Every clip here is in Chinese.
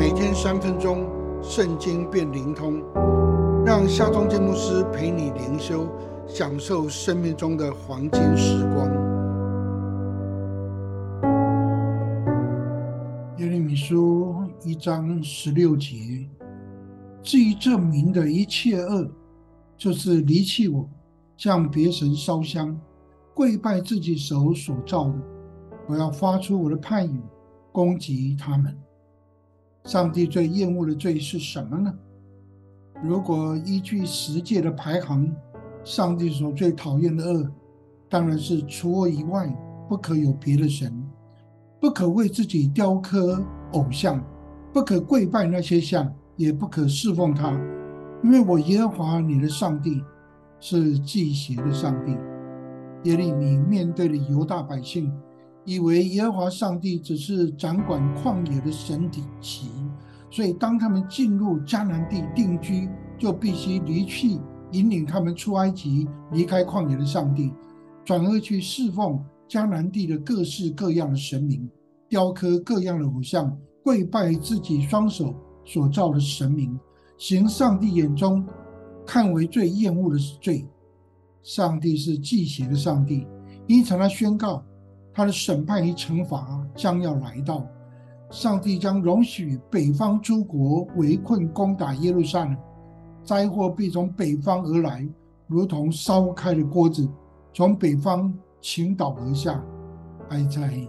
每天三分钟，圣经变灵通，让夏忠建牧师陪你灵修，享受生命中的黄金时光。耶利米书一章十六节：至于证明的一切恶，就是离弃我，向别神烧香，跪拜自己手所造的。我要发出我的判语，攻击他们。上帝最厌恶的罪是什么呢？如果依据十诫的排行，上帝所最讨厌的恶，当然是除我以外不可有别的神，不可为自己雕刻偶像，不可跪拜那些像，也不可侍奉他，因为我耶和华你的上帝是祭邪的上帝。耶利米面对了犹大百姓。以为耶和华上帝只是掌管旷野的神体奇，所以当他们进入迦南地定居，就必须离去引领他们出埃及、离开旷野的上帝，转而去侍奉迦南地的各式各样的神明，雕刻各样的偶像，跪拜自己双手所造的神明，行上帝眼中看为最厌恶的罪。上帝是祭邪的上帝，因此他宣告。他的审判与惩罚将要来到，上帝将容许北方诸国围困攻打耶路撒冷，灾祸必从北方而来，如同烧开的锅子从北方倾倒而下。哀哉！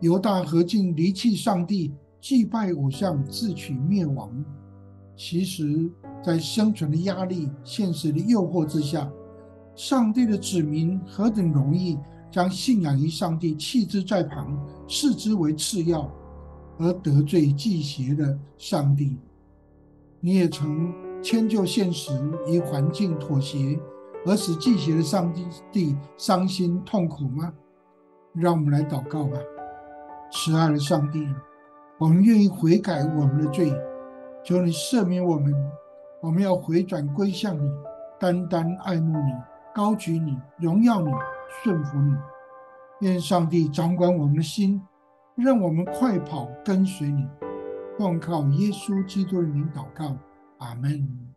犹大何竟离弃上帝，祭拜偶像，自取灭亡？其实，在生存的压力、现实的诱惑之下，上帝的子民何等容易！将信仰于上帝弃之在旁，视之为次要，而得罪祭邪的上帝。你也曾迁就现实与环境妥协，而使祭邪的上帝伤心痛苦吗？让我们来祷告吧，慈爱的上帝，我们愿意悔改我们的罪，求你赦免我们。我们要回转归向你，单单爱慕你，高举你，荣耀你。顺服你，愿上帝掌管我们的心，让我们快跑跟随你。奉靠耶稣基督的名祷告，阿门。